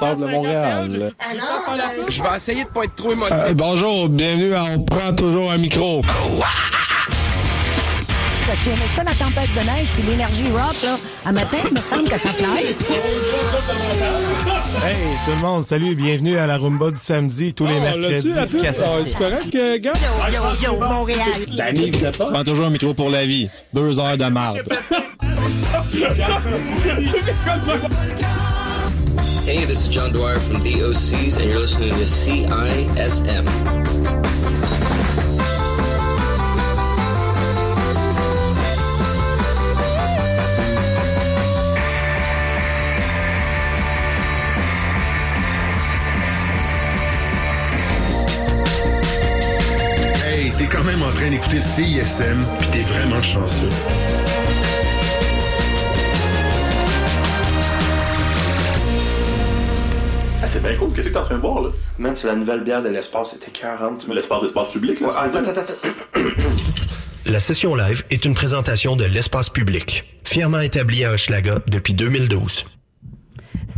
de Montréal. Je vais essayer de pas être trop émotif. Euh, bonjour, bienvenue à On prend toujours un micro. Tu aimais ça, la tempête de neige, puis l'énergie rock, là? À matin, il me semble que ça fly. Hey, tout le monde, salut, bienvenue à la Rumba du samedi, tous les Oh, mercredis. la 4 à pub? 6. C'est correct, euh, gars? Yo, yo, Montréal. L'année, vous pas? Prends toujours un micro pour la vie. Deux heures de marde. Hey, this is John Dwyer from the OCs, and you're listening to CISM. Hey, t'es quand même en train d'écouter CISM, puis t'es vraiment chanceux. C'est bien cool. Qu'est-ce que t'es en train de boire, là? Man, c'est la nouvelle bière de l'espace, c'était 40. Mais l'espace, l'espace public, là. Ouais, c'est attends, attends, attends. La session live est une présentation de l'espace public, fièrement établi à Hochelaga depuis 2012.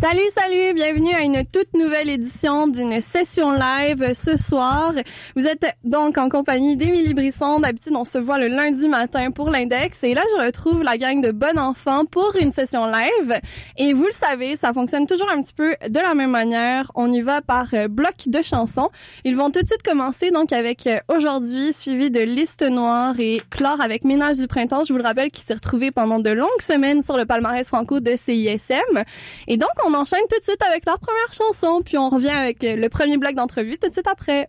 Salut, salut, bienvenue à une toute nouvelle édition d'une session live ce soir. Vous êtes donc en compagnie d'Émilie Brisson. D'habitude, on se voit le lundi matin pour l'index. Et là, je retrouve la gang de bon enfants pour une session live. Et vous le savez, ça fonctionne toujours un petit peu de la même manière. On y va par euh, bloc de chansons. Ils vont tout de suite commencer donc avec euh, aujourd'hui, suivi de Liste Noire et Chlore avec Ménage du Printemps. Je vous le rappelle, qui s'est retrouvé pendant de longues semaines sur le palmarès franco de CISM. Et donc, on enchaîne tout de suite avec leur première chanson, puis on revient avec le premier bloc d'entrevue tout de suite après.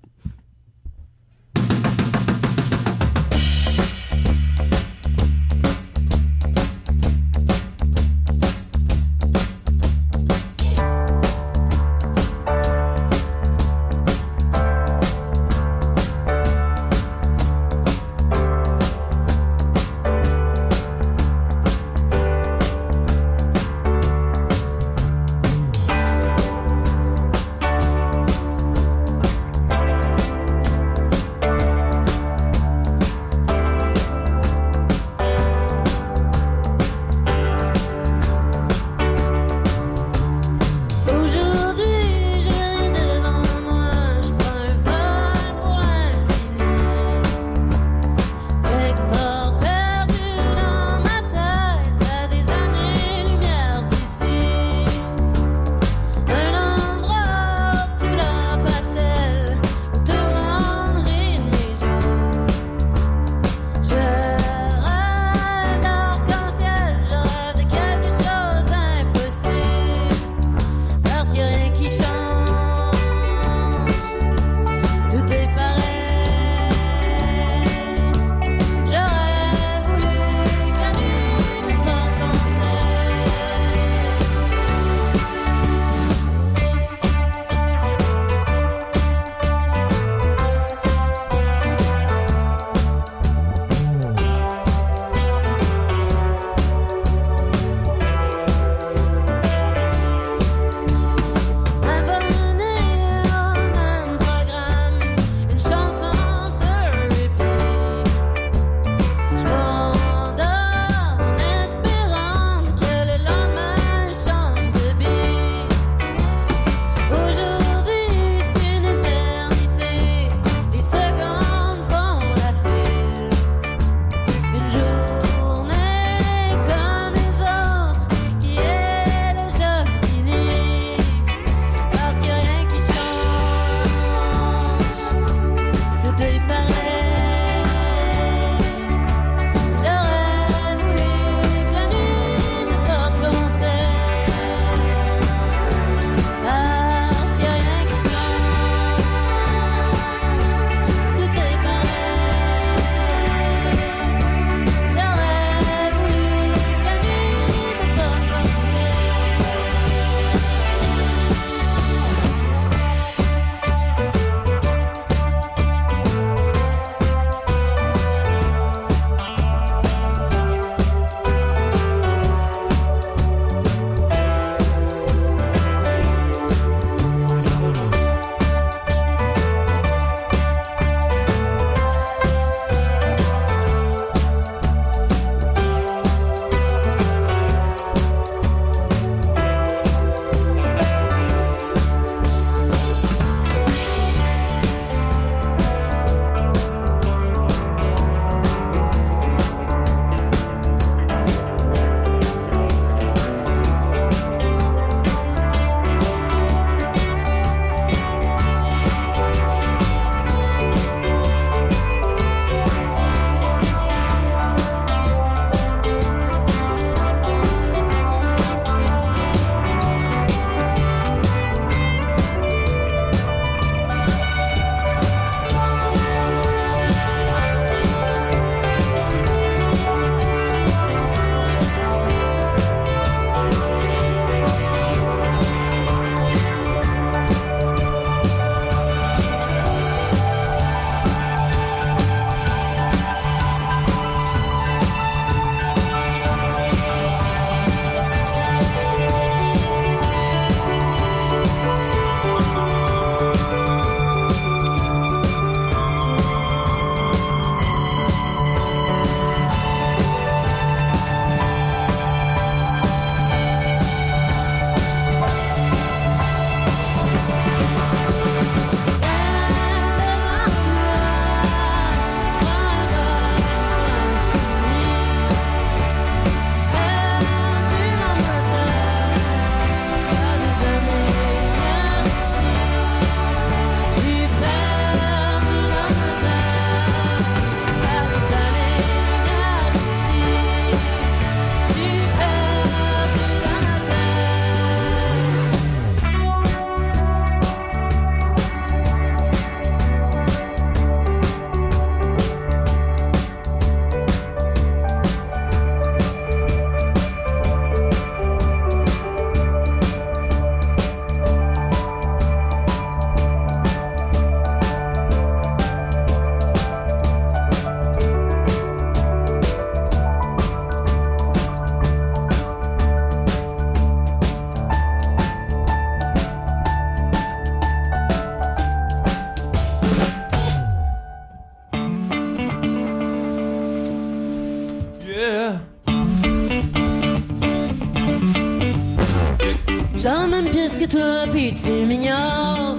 Tu m'ignores.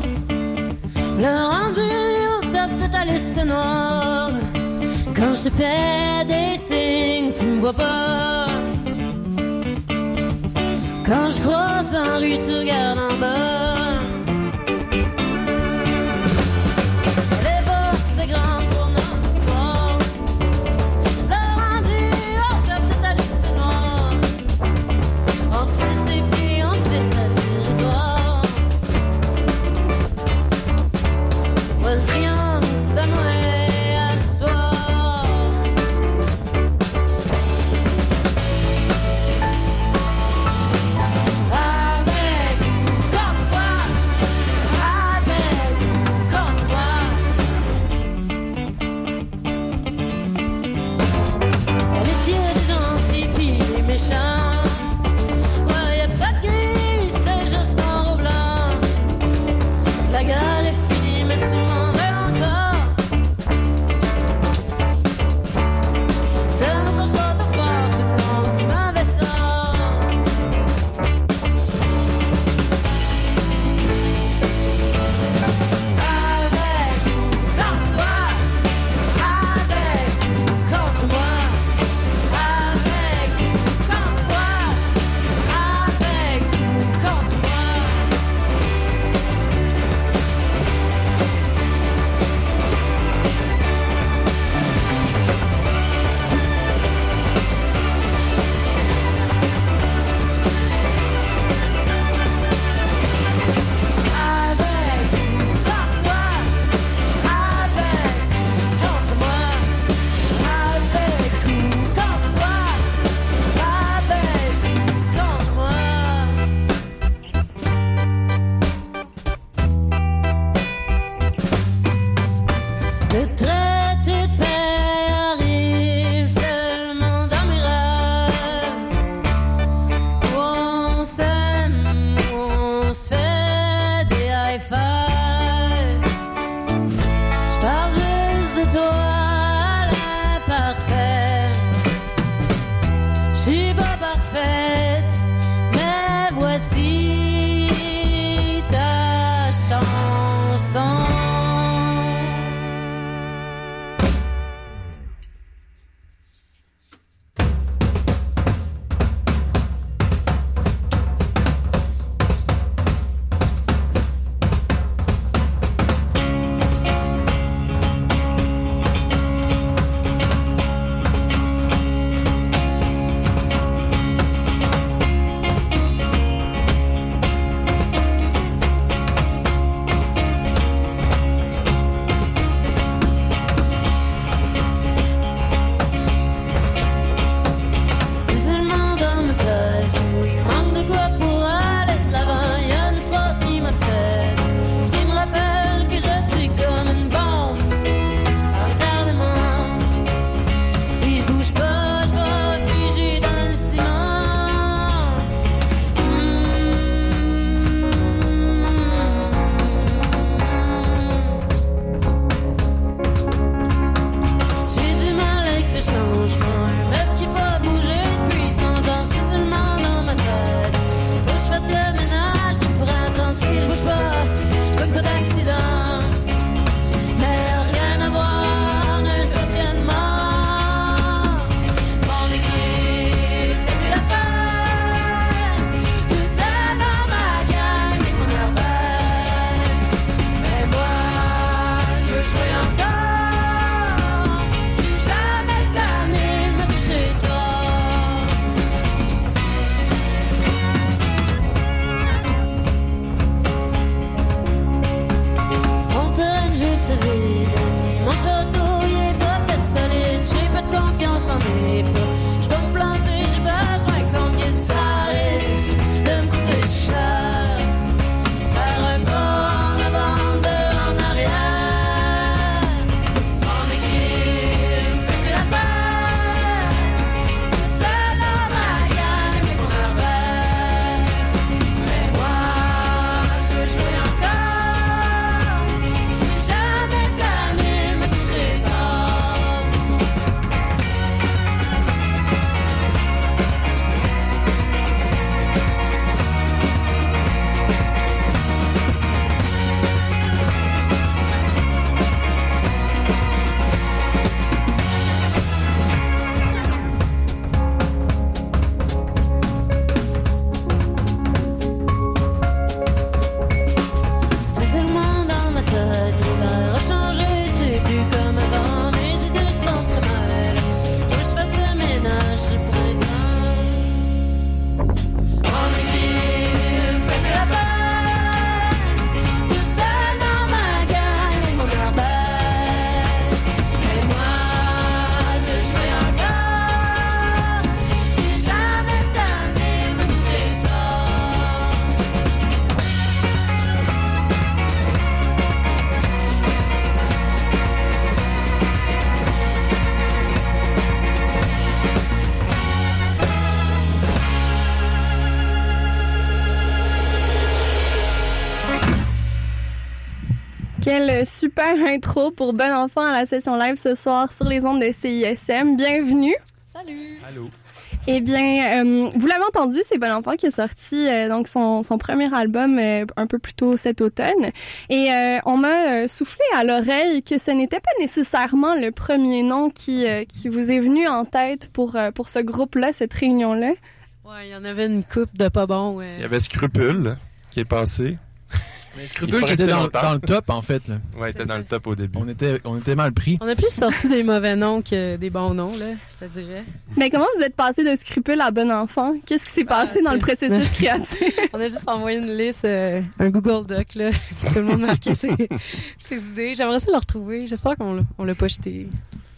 Le rendu au top de ta liste noire. Quand je fais des signes, tu me vois pas. Quand je croise en rue, tu regardes en bas. Super intro pour Bon Enfant à la session live ce soir sur les ondes de CISM. Bienvenue. Salut. Allô. Eh bien, euh, vous l'avez entendu, c'est Bon Enfant qui a sorti euh, donc son, son premier album euh, un peu plus tôt cet automne. Et euh, on m'a soufflé à l'oreille que ce n'était pas nécessairement le premier nom qui, euh, qui vous est venu en tête pour, euh, pour ce groupe-là, cette réunion-là. Ouais, il y en avait une coupe de pas bon. ouais. Il y avait Scrupule qui est passé. Mais Scrupule qui était dans, le top, en fait. Là. Ouais, il était dans le top au début. On, était, on était mal pris. On a plus sorti des mauvais noms que des bons noms, là, je te dirais. Mais comment vous êtes passé de Scrupule à Bon Enfant? Qu'est-ce qui s'est Bah, passé dans le processus créatif? On a juste envoyé une liste, euh, un Google Doc, là. Tout le monde marquait ses, ses idées. J'aimerais ça le retrouver. J'espère qu'on l'a, on l'a pas jeté.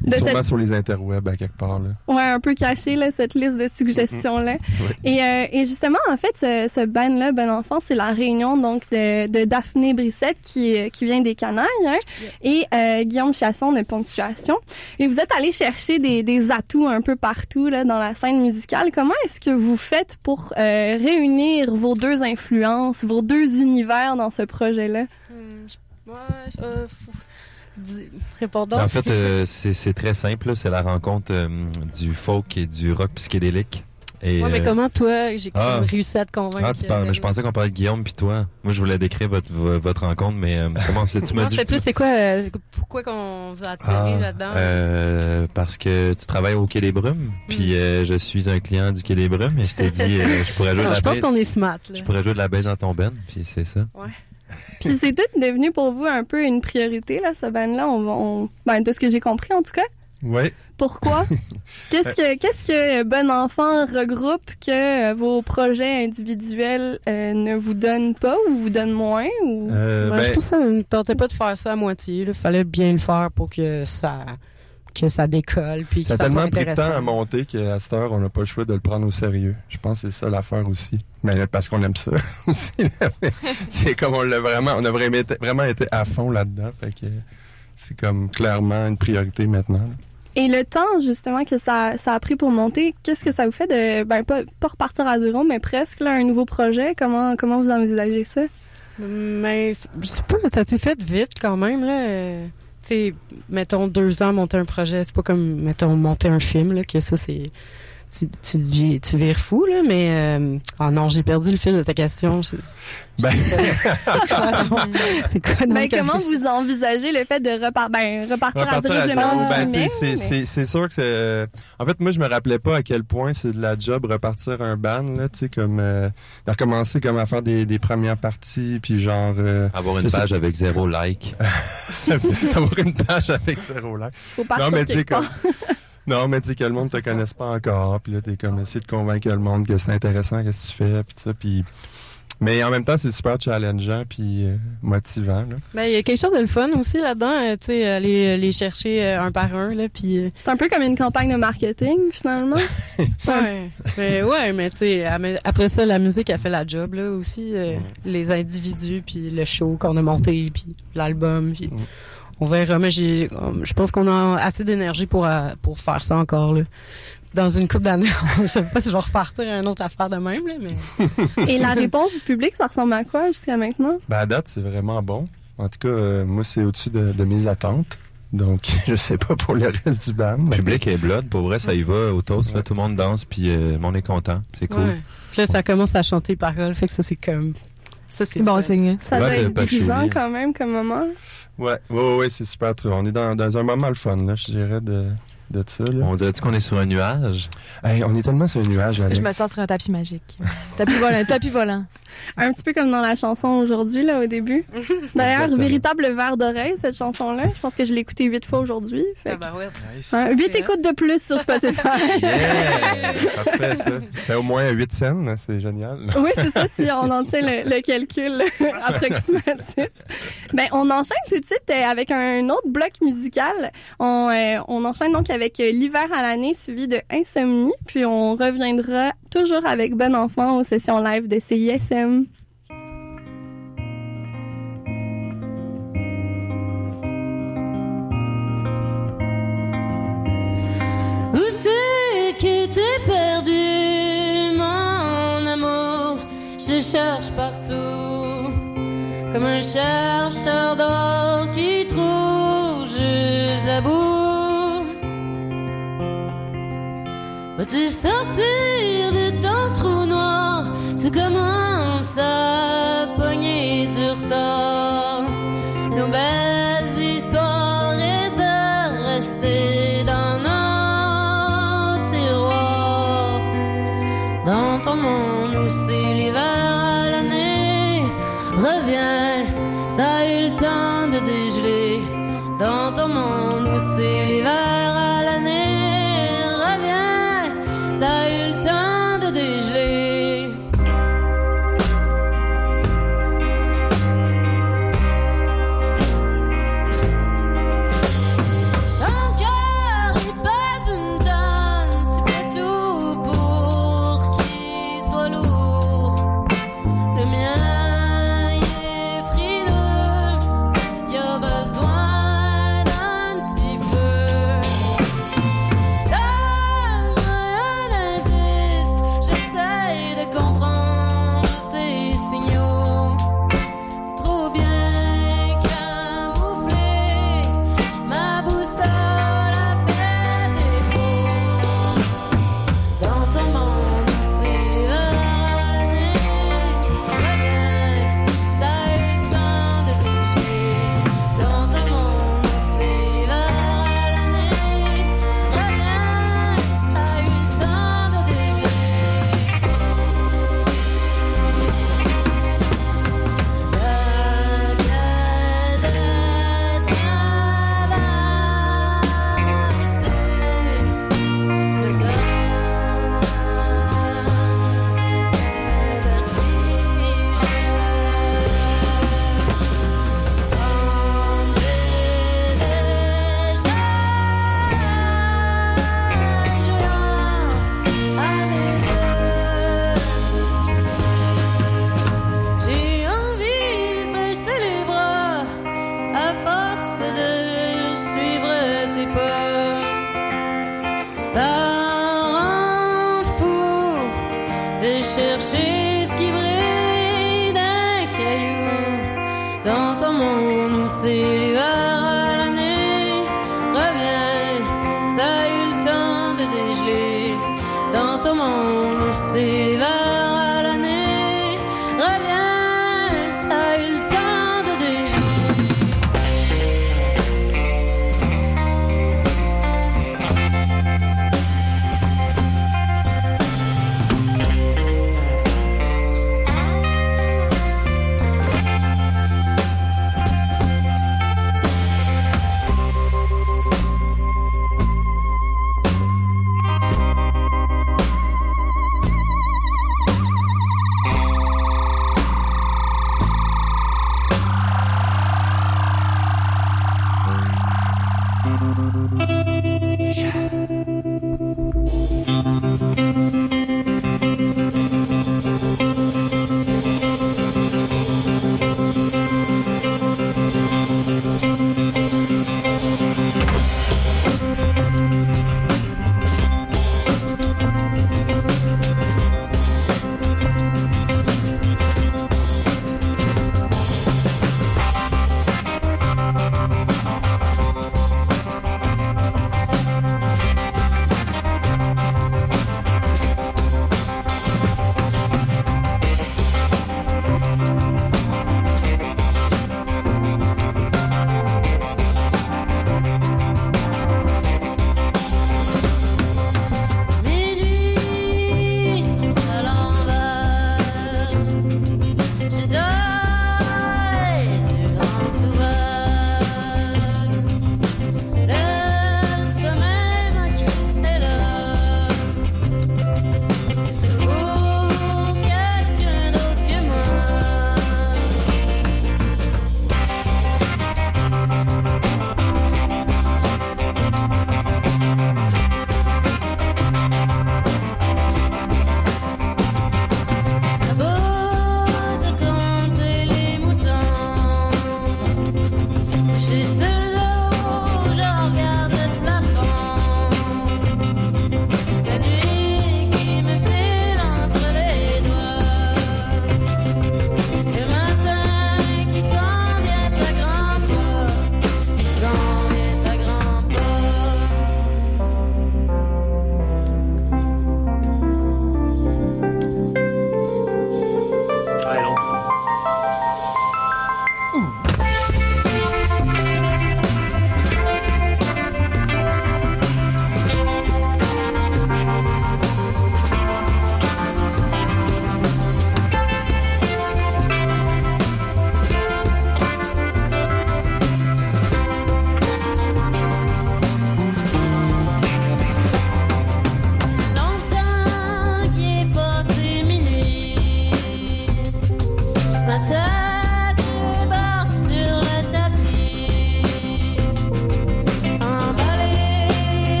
De Sûrement cette- sur les interwebs à quelque part. Là. Ouais, un peu caché, là, cette liste de suggestions-là. Ouais. Et, euh, et justement, en fait, ce, ce band-là, Bon Enfant, c'est la réunion donc de, de Daphné Brissette qui, qui vient des Canailles hein, et euh, Guillaume Chasson de Ponctuation. Et vous êtes allé chercher des, des atouts un peu partout là, dans la scène musicale. Comment est-ce que vous faites pour euh, réunir vos deux influences, vos deux univers dans ce projet-là? Je- ouais, euh, fou. Dis- Répondons. En fait, euh, c'est très simple. C'est la rencontre euh, du folk et du rock psychédélique. Et, Ouais, mais euh, comment toi, j'ai ah. réussi à te convaincre? ah, tu parles, mais je pensais qu'on parlait de Guillaume puis toi. Moi, je voulais décrire votre, vo- votre rencontre, mais euh, comment c'est Tu m'as dit. c'est plus, c'est quoi, euh, pourquoi qu'on vous a attiré Ah, là-dedans? euh, parce que tu travailles au Quai des Brumes, puis euh, je suis un client du Quai des Brumes, et je t'ai dit, je pourrais jouer de la je pense qu'on est smart, là. Je pourrais jouer de la baisse dans ton ben, puis c'est ça. Puis c'est tout devenu pour vous un peu une priorité, là, ce band-là? On, va- on, ben, de ce que j'ai compris, en tout cas. Ouais. Pourquoi? Qu'est-ce que, qu'est-ce que Bon Enfant regroupe que euh, vos projets individuels euh, ne vous donnent pas ou vous donnent moins? Ou... Euh, Je ben, pense que ça ne tentait pas de faire ça à moitié. Il fallait bien le faire pour que ça que ça décolle puis que ça a ça soit tellement pris de temps intéressant. à monter qu'à cette heure, on n'a pas le choix de le prendre au sérieux. Je pense que c'est ça l'affaire aussi. Mais parce qu'on aime ça aussi. c'est comme on l'a vraiment, on a vraiment été, vraiment été à fond là-dedans. Fait que c'est comme clairement une priorité maintenant. Et le temps, justement, que ça, ça a pris pour monter, qu'est-ce que ça vous fait de, ben, pas, pas repartir à zéro, mais presque, là, un nouveau projet? Comment, comment vous envisagez ça? Mais c- je sais pas, ça s'est fait vite quand même là. Sais, mettons deux ans monter un projet, c'est pas comme mettons monter un film là que ça c'est tu tu vi- tu vires fou là, mais euh, oh non j'ai perdu le fil de ta question. Je- Ben, c'est quoi non? C'est quoi donc Ben, comment vous envisagez le fait de repar- ben, repartir, Repartir à zéro? ben, mais- c'est c'est sûr que c'est... En fait, moi, je me rappelais pas à quel point c'est de la job repartir un band, là, tu sais, comme... Euh, de recommencer comme à faire des, des premières parties, puis genre... euh, Avoir une page avec zéro like. avoir une page avec zéro like. Faut partir Non, mais tu sais, comme... Non, mais tu sais que le monde te connaisse pas encore, puis là, t'es comme essayer de convaincre le monde que c'est intéressant, qu'est-ce que tu fais, puis ça, puis... Mais en même temps, c'est super challengeant, puis euh, motivant, là. Ben, il y a quelque chose de le fun aussi là-dedans, euh, tu sais, aller les chercher euh, un par un là, puis euh, C'est un peu comme une campagne de marketing, finalement. Ouais, mais ouais, mais tu sais, après ça, la musique a fait la job là aussi, euh, les individus puis le show qu'on a monté puis l'album puis on verra. Mais j'ai, je pense qu'on a assez d'énergie pour euh, pour faire ça encore là. Dans une couple d'années, je sais pas si je vais repartir à une autre affaire de même là, mais Et la réponse du public, ça ressemble à quoi jusqu'à maintenant? Ben, à date, c'est vraiment bon. En tout cas, euh, moi, c'est au-dessus de, de mes attentes. Donc, je sais pas pour le reste du band. Le public est blood, pour vrai, ça y va au toast, là, tout le monde danse, puis euh, le monde est content. C'est cool. ouais. Puis là, ça commence à chanter paroles, fait que ça c'est comme ça c'est Bon signe. Ça doit le être patchouli. quand même comme moment. Ouais, ouais, ouais, ouais, c'est super. On est dans, dans un moment le fun, là, je dirais, de, de ça, là. On dirait-tu qu'on est sur un nuage? Hey, on est tellement sur un nuage, Alex. Je me sens sur un tapis magique. tapis volant, tapis volant. Un petit peu comme dans la chanson aujourd'hui, là, au début. D'ailleurs, véritable verre d'oreille, cette chanson-là. Je pense que je l'ai écoutée huit fois aujourd'hui. Fait. Hein, Huit écoutes de plus sur Spotify. Yeah! Parfait, ça. Fait au moins 8 scènes, c'est génial. oui, c'est ça, si on en tient le, le calcul approximatif. Ben, on enchaîne tout de suite euh, avec un autre bloc musical. On, euh, on enchaîne donc avec euh, l'hiver à l'année suivi de Insomnie, puis on reviendra toujours avec Bon Enfant aux sessions live de CISM. Où c'est que t'es perdu, mon amour? Je cherche partout, comme un chercheur d'or qui trouve juste la boue. Veux-tu sortir de se commence à pogner du retard. Nos belles histoires restent rester dans nos tiroirs. Dans ton monde où c'est l'hiver l'année, reviens, ça a eu le temps de dégeler. Dans ton monde où c'est l'hiver Ça rend fou de chercher.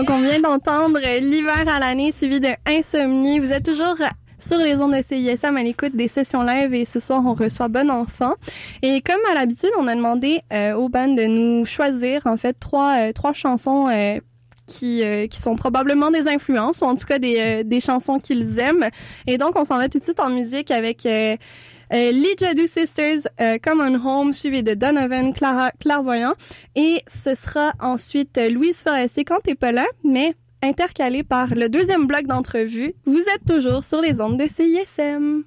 Donc, on vient d'entendre l'hiver à l'année suivi de Insomnie. Vous êtes toujours sur les ondes de CISM à l'écoute des sessions live et ce soir, on reçoit Bon Enfant. Et comme à l'habitude, on a demandé euh, aux bandes de nous choisir, en fait, trois, euh, trois chansons euh, qui, qui sont probablement des influences ou en tout cas des, des chansons qu'ils aiment. Et donc, on s'en va tout de suite en musique avec euh, les Sisters, euh, Come on Home, suivi de Donovan Clara, Clairvoyant. Et ce sera ensuite euh, Louise Forestier quand t'es pas là, mais intercalé par le deuxième bloc d'entrevue. Vous êtes toujours sur les ondes de CISM.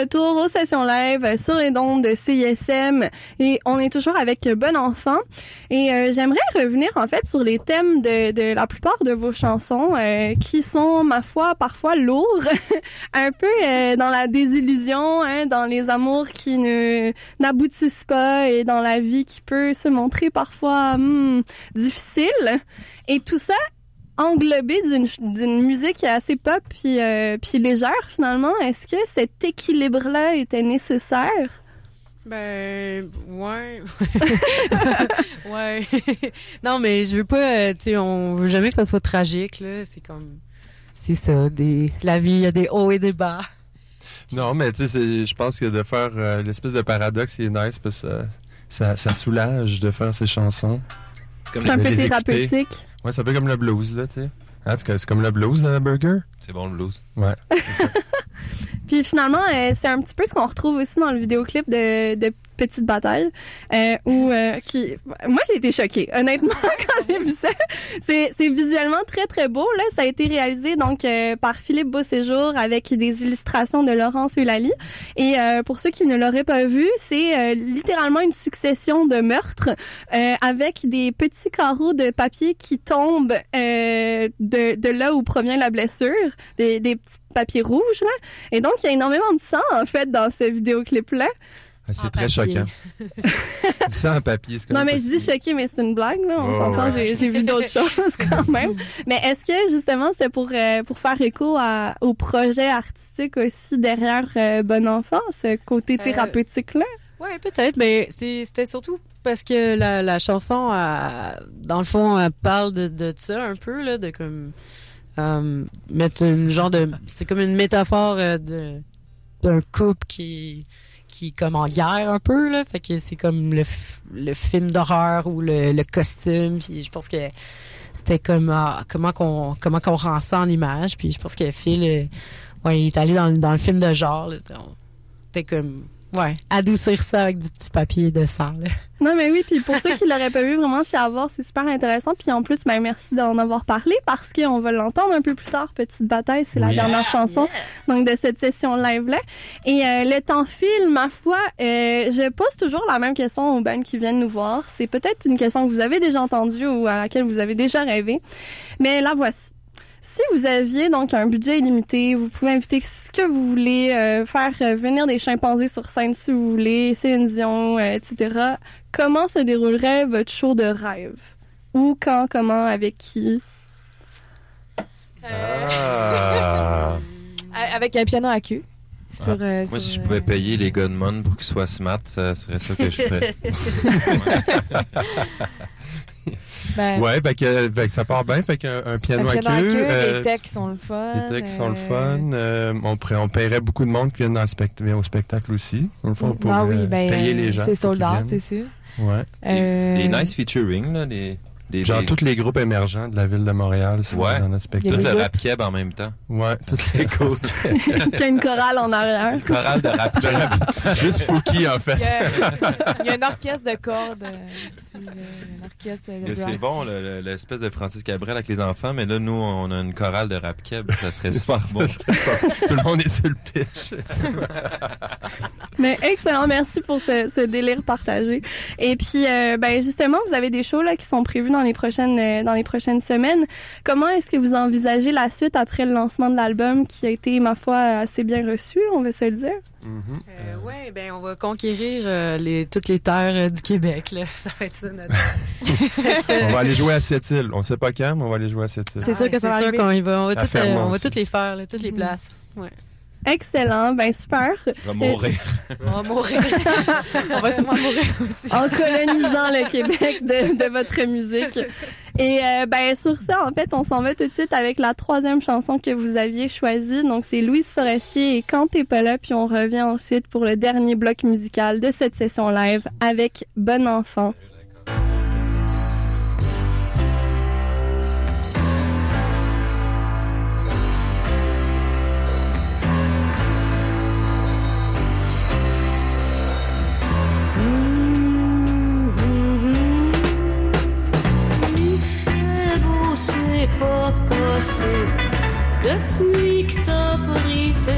Retour aux sessions live sur les dons de CISM et on est toujours avec Bon Enfant. Et euh, j'aimerais revenir en fait sur les thèmes de, la plupart de vos chansons euh, qui sont, ma foi, parfois lourds, un peu euh, dans la désillusion, hein, dans les amours qui n'aboutissent pas et dans la vie qui peut se montrer parfois hmm, difficile. Et tout ça englobé d'une d'une musique assez pop puis euh, puis légère finalement est-ce que cet équilibre là était nécessaire? Ben, ouais. ouais. non, mais je veux pas, euh, tu sais, on veut jamais que ça soit tragique, là. C'est comme, c'est ça, des, la vie, il y a des hauts et des bas. Non, mais tu sais, je pense que de faire euh, l'espèce de paradoxe, c'est nice parce que ça, ça, ça soulage de faire ces chansons. C'est un peu thérapeutique. Ouais, c'est un peu comme le blues, là, tu sais. Hein, c'est c'est comme le blues, euh, Burger? C'est bon le blues. Ouais. Puis finalement, euh, c'est un petit peu ce qu'on retrouve aussi dans le vidéoclip de, de Petite Bataille, euh, où euh, qui, moi j'ai été choquée, honnêtement quand j'ai vu ça. C'est, c'est visuellement très très beau là. Ça a été réalisé donc euh, par Philippe Beauséjour avec des illustrations de Laurence Eulalie. Et euh, pour ceux qui ne l'auraient pas vu, c'est euh, littéralement une succession de meurtres euh, avec des petits carreaux de papier qui tombent euh, de, de là où provient la blessure, des, des petits papiers rouges là. Et donc il y a énormément de sang en fait dans ce vidéoclip là. Ah, C'est très choquant. du sang en papier, c'est Non, mais je dis choqué, mais c'est une blague, là. On s'entend, ouais. j'ai, vu d'autres choses quand même. Mais est-ce que, justement, c'était pour, euh, pour faire écho à, au projet artistique aussi derrière euh, Bon Enfant, ce côté thérapeutique-là? Ouais, peut-être, mais c'est- c'était surtout parce que la, la chanson, euh, dans le fond, elle parle de, de ça un peu, là, de comme euh, mettre une genre de, c'est comme une métaphore euh, de d'un couple qui qui est comme en guerre un peu là, fait que c'est comme le, le film d'horreur ou le, le costume, puis je pense que c'était comme ah, comment qu'on comment qu'on rend ça en image, puis je pense que Phil, euh, ouais, il est allé dans, dans le film de genre, c'était comme Ouais, adoucir ça avec du petit papier de sang. Là. Non, mais oui, puis pour ceux qui l'auraient pas vu, vraiment, c'est à voir, c'est super intéressant. Puis en plus, ben, merci d'en avoir parlé parce qu'on va l'entendre un peu plus tard. Petite bataille, c'est la dernière chanson donc de cette session live-là. Et euh, le temps file, ma foi, euh, je pose toujours la même question aux bands qui viennent nous voir. C'est peut-être une question que vous avez déjà entendue ou à laquelle vous avez déjà rêvé. Mais la voici. Si vous aviez donc un budget illimité, vous pouvez inviter ce que vous voulez, euh, faire euh, venir des chimpanzés sur scène si vous voulez, Céline Dion, euh, etc. Comment se déroulerait votre show de rêve? Où, quand, comment, avec qui? Ah. A- Avec un piano à queue. Sur, Ah. euh, Moi, sur, si je euh, pouvais payer les gars de Mon pour qu'ils soient smart, ça serait ça que je ferais. Ben, Ouais, fait que, fait que ça part bien. Fait qu'un un piano, un piano à à queue. queue, euh, des techs sont le fun. Les textes sont le euh, fun. Euh, on, paierait beaucoup de monde qui vient dans le spect- vient au spectacle aussi. Dans le fond, pour Ah oui, ben, payer les gens. C'est sold out, viennent. c'est sûr. Ouais. Euh, Des nice featuring, là, des, des, Genre des- tous les groupes émergents de la ville de Montréal sont Ouais. dans notre tout spectacle. le rap keb en même temps. Ouais, toutes les groupes. Qu'il y a une chorale en arrière. Chorale de rap keb. Juste Fouki, en fait. Il y, a, il y a un orchestre de cordes euh, ici, un orchestre de brass. C'est bon, le- le- l'espèce de Francis Cabrel avec les enfants, mais là, nous, on a une chorale de rap keb. Ça serait super bon. Tout le monde est sur le pitch. Mais excellent, merci pour ce, ce délire partagé. Et puis, euh, ben justement, vous avez des shows là qui sont prévus dans les prochaines euh, dans les prochaines semaines. Comment est-ce que vous envisagez la suite après le lancement de l'album qui a été, ma foi, assez bien reçu, on va se le dire? Euh, ouais, ben on va conquérir euh, les, toutes les terres euh, du Québec. Là. Ça va être ça notre. On va aller jouer à Sept-Îles. On sait pas quand, mais on va aller jouer à Sept-Îles. C'est sûr Ouais, que ça va c'est sûr qu'on y va. On va, euh, Fermont on va toutes les faire, là, toutes les places. Ouais. Excellent, ben super. On va mourir. On va mourir. On va sûrement mourir aussi. en colonisant le Québec de, de votre musique. Et euh, ben sur ça, en fait, on s'en va tout de suite avec la troisième chanson que vous aviez choisie. Donc c'est Louise Forestier et Quand t'es pas là, puis on revient ensuite pour le dernier bloc musical de cette session live avec Bon Enfant. Pas possible. Depuis que t'as pris tes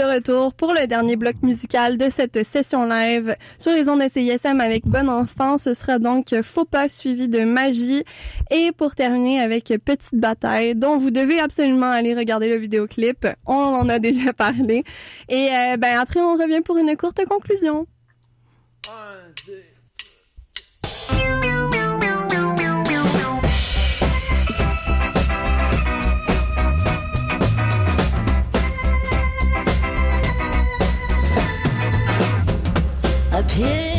de retour pour le dernier bloc musical de cette session live sur les ondes de CISM avec Bon Enfant. Ce sera donc Faux pas suivi de Magie. Et pour terminer avec Petite Bataille, dont vous devez absolument aller regarder le vidéoclip. On en a déjà parlé. Et euh, ben après, on revient pour une courte conclusion. 偏。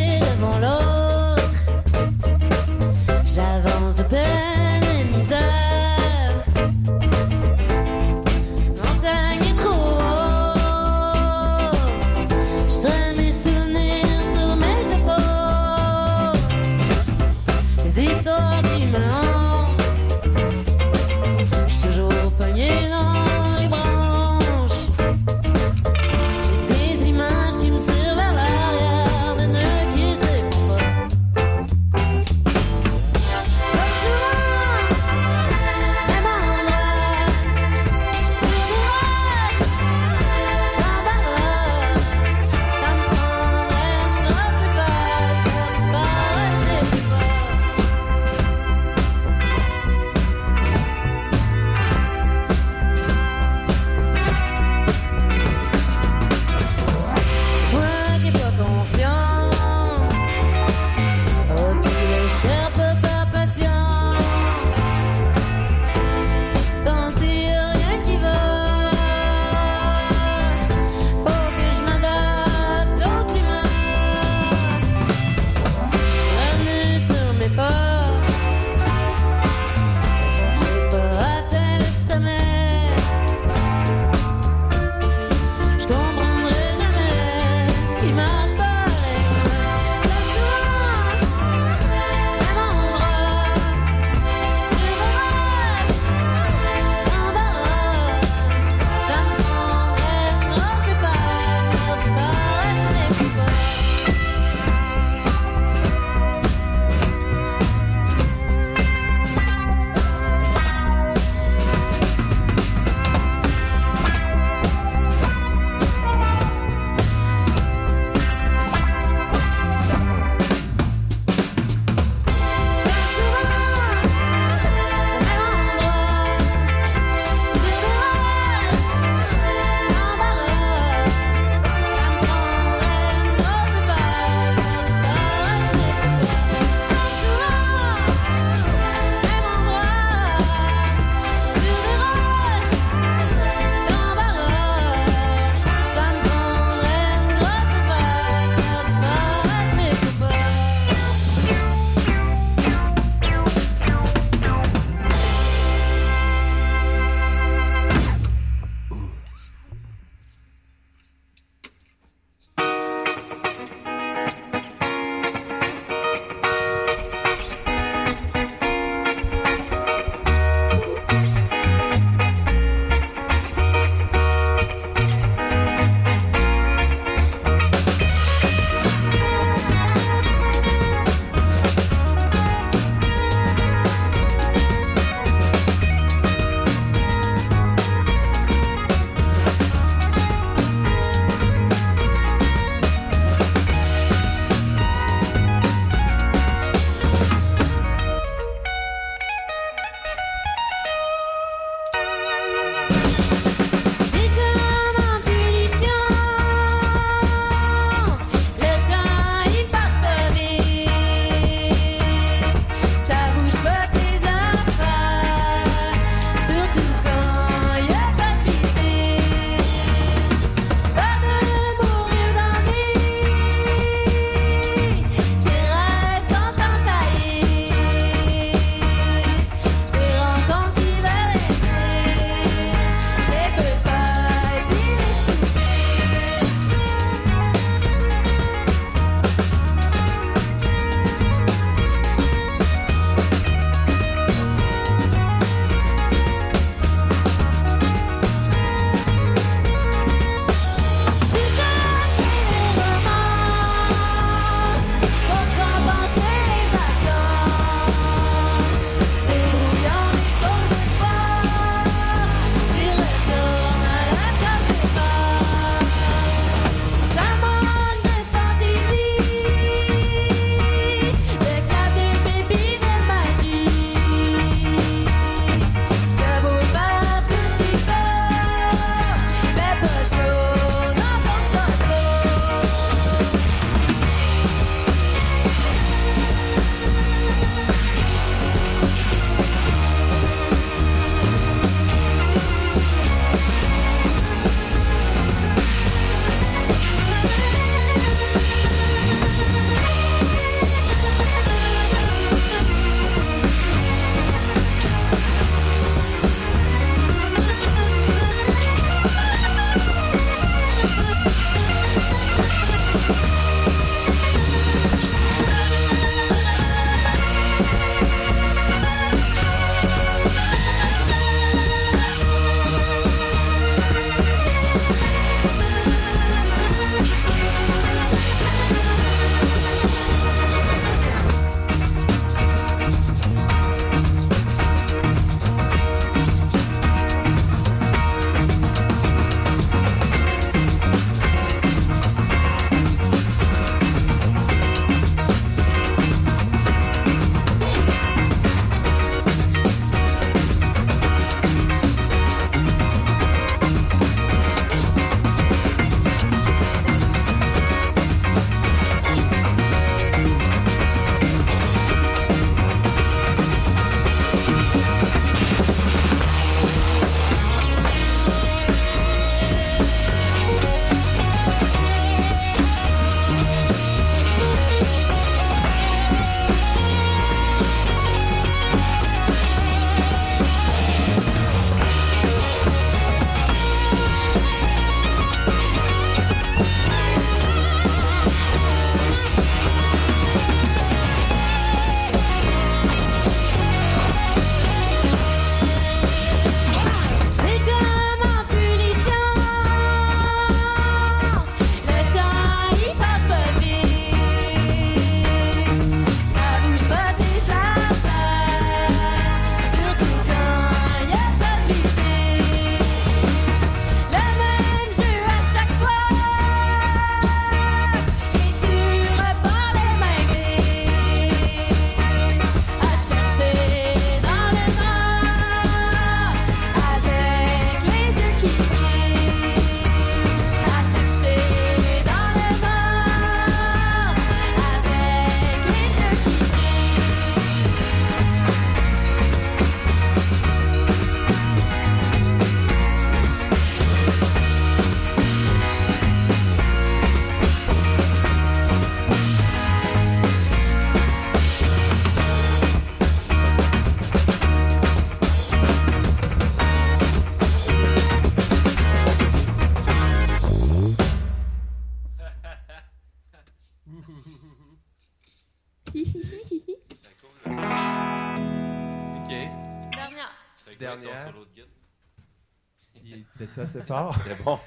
Très bon.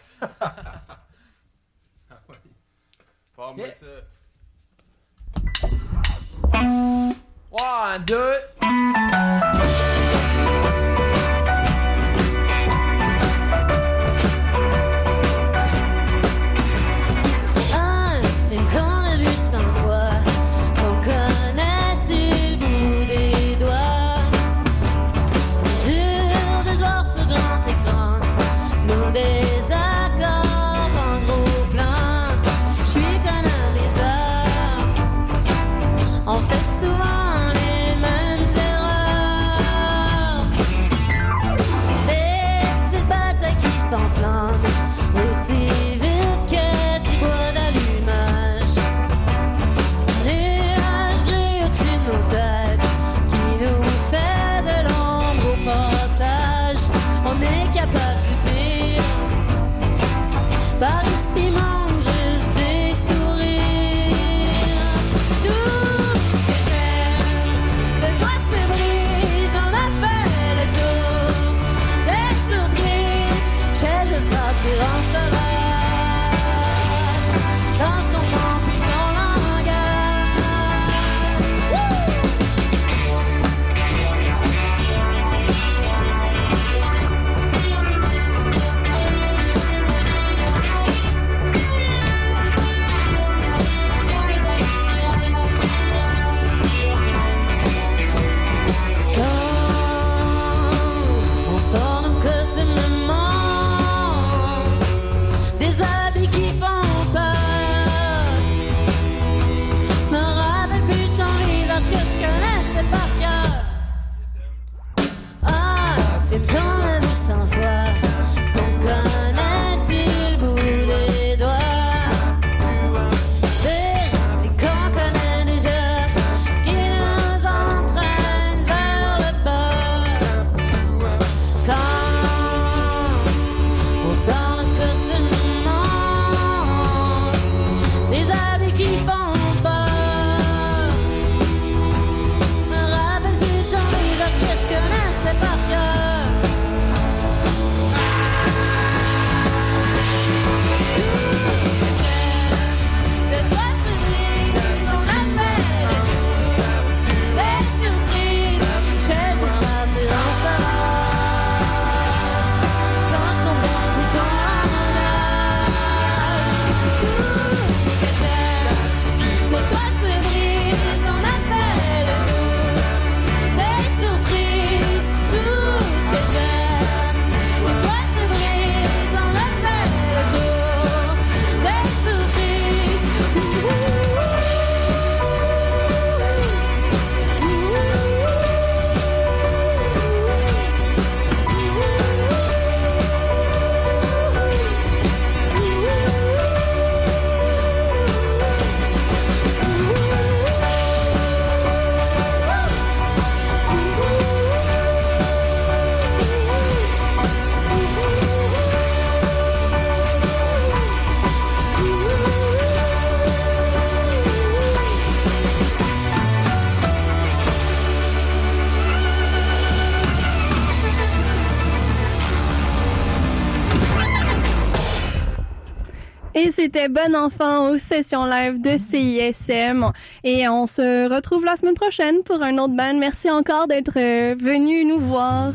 C'était Bon Enfant aux sessions live de CISM. Et on se retrouve la semaine prochaine pour un autre band. Merci encore d'être euh, venu nous voir.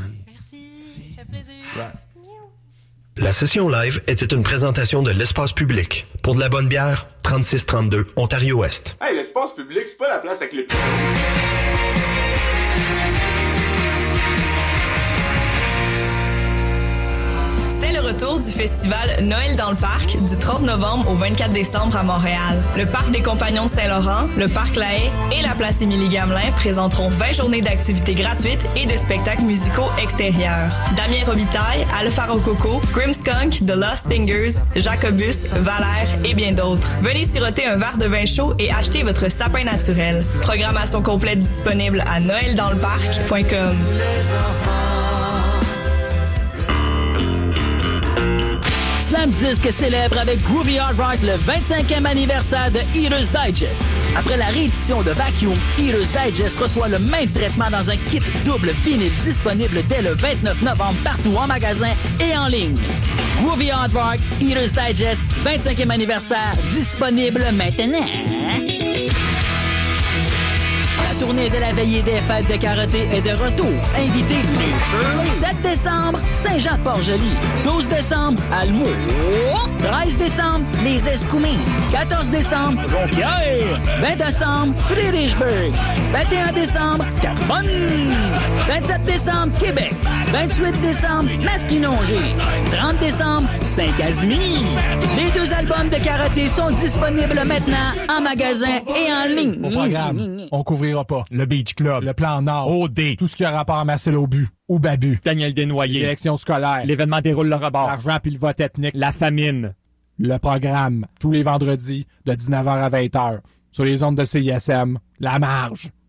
La session live était une présentation de l'espace public. Pour de la bonne bière, 3632 Ontario-Ouest. Hey, l'espace public, c'est pas la place avec les retour du festival Noël dans le parc du 30 novembre au 24 décembre à Montréal. Le parc des Compagnons de Saint-Laurent, le parc La Haye et la place Émilie-Gamelin présenteront 20 journées d'activités gratuites et de spectacles musicaux extérieurs. Damien Robitaille, Alpha Rococo, Grimskunk, The Lost Fingers, Jacobus, Valère et bien d'autres. Venez siroter un verre de vin chaud et acheter votre sapin naturel. Programmation complète disponible à noeldansleparc.com. Slam Disc célèbre avec Groovy Hard Rock le 25e anniversaire de Eater's Digest. Après la réédition de Vacuum, Eater's Digest reçoit le même traitement dans un kit double vinyle disponible dès le 29 novembre partout en magasin et en ligne. Groovy Hard Rock, Eater's Digest, 25e anniversaire, disponible maintenant. Tournée de la veillée des fêtes de karaté est de retour. Invitez les 7 décembre, Saint-Jean-Port-Joli. 12 décembre, Almo. 13 décembre, les Escoumins. 14 décembre, Jonquière. 20 décembre, Friedrichsburg. 21 décembre, Carbonne. 27 décembre, Québec. 28 décembre, Masquinongé. 30 décembre, Saint-Casimir. Les deux albums de karaté sont disponibles maintenant en magasin et en ligne. Au programme, on couvrira pas. Le Beach Club. Le plan Nord. OD. Tout ce qui a rapport à Marcel Aubu. Ou Babu. Daniel Desnoyers. L'élection scolaire. L'événement déroule le rebord. L'argent puis le vote ethnique. La famine. Le programme. Tous les vendredis de 19h à 20h. Sur les ondes de CISM. La marge.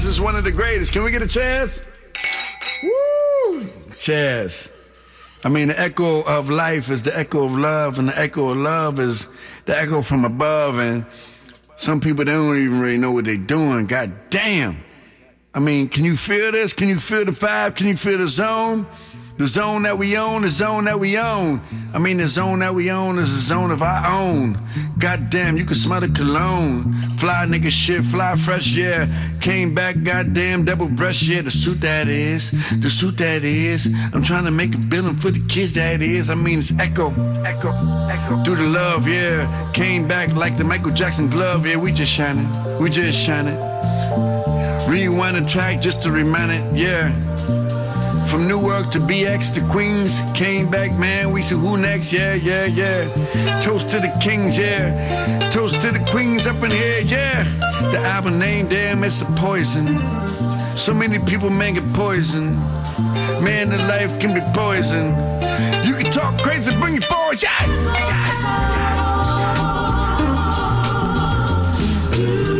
Nas is one of the greatest. Can we get a chance? Woo! Chance. I mean, the echo of life is the echo of love, and the echo of love is the echo from above. And some people they don't even really know what they're doing. God damn. I mean, can you feel this? Can you feel the vibe? Can you feel the zone? The zone that we own, the zone that we own. I mean, the zone that we own is a zone of our own. Goddamn, you can smell the cologne. Fly nigga shit, fly fresh, yeah. Came back, goddamn, double breast, yeah. The suit that is, the suit that is. I'm trying to make a billing for the kids that is. I mean, it's echo, echo, echo. Through the love, yeah. Came back like the Michael Jackson glove, yeah. We just shining, we just shining. Rewind the track just to remind it, yeah. From Newark to BX to Queens, came back, man. We said, who next? Yeah, yeah, yeah. Toast to the kings, yeah. Toast to the queens up in here, yeah. The album name, damn, it's a poison. So many people, man, get poisoned. Man, the life can be poison. You can talk crazy, bring your boys, yeah.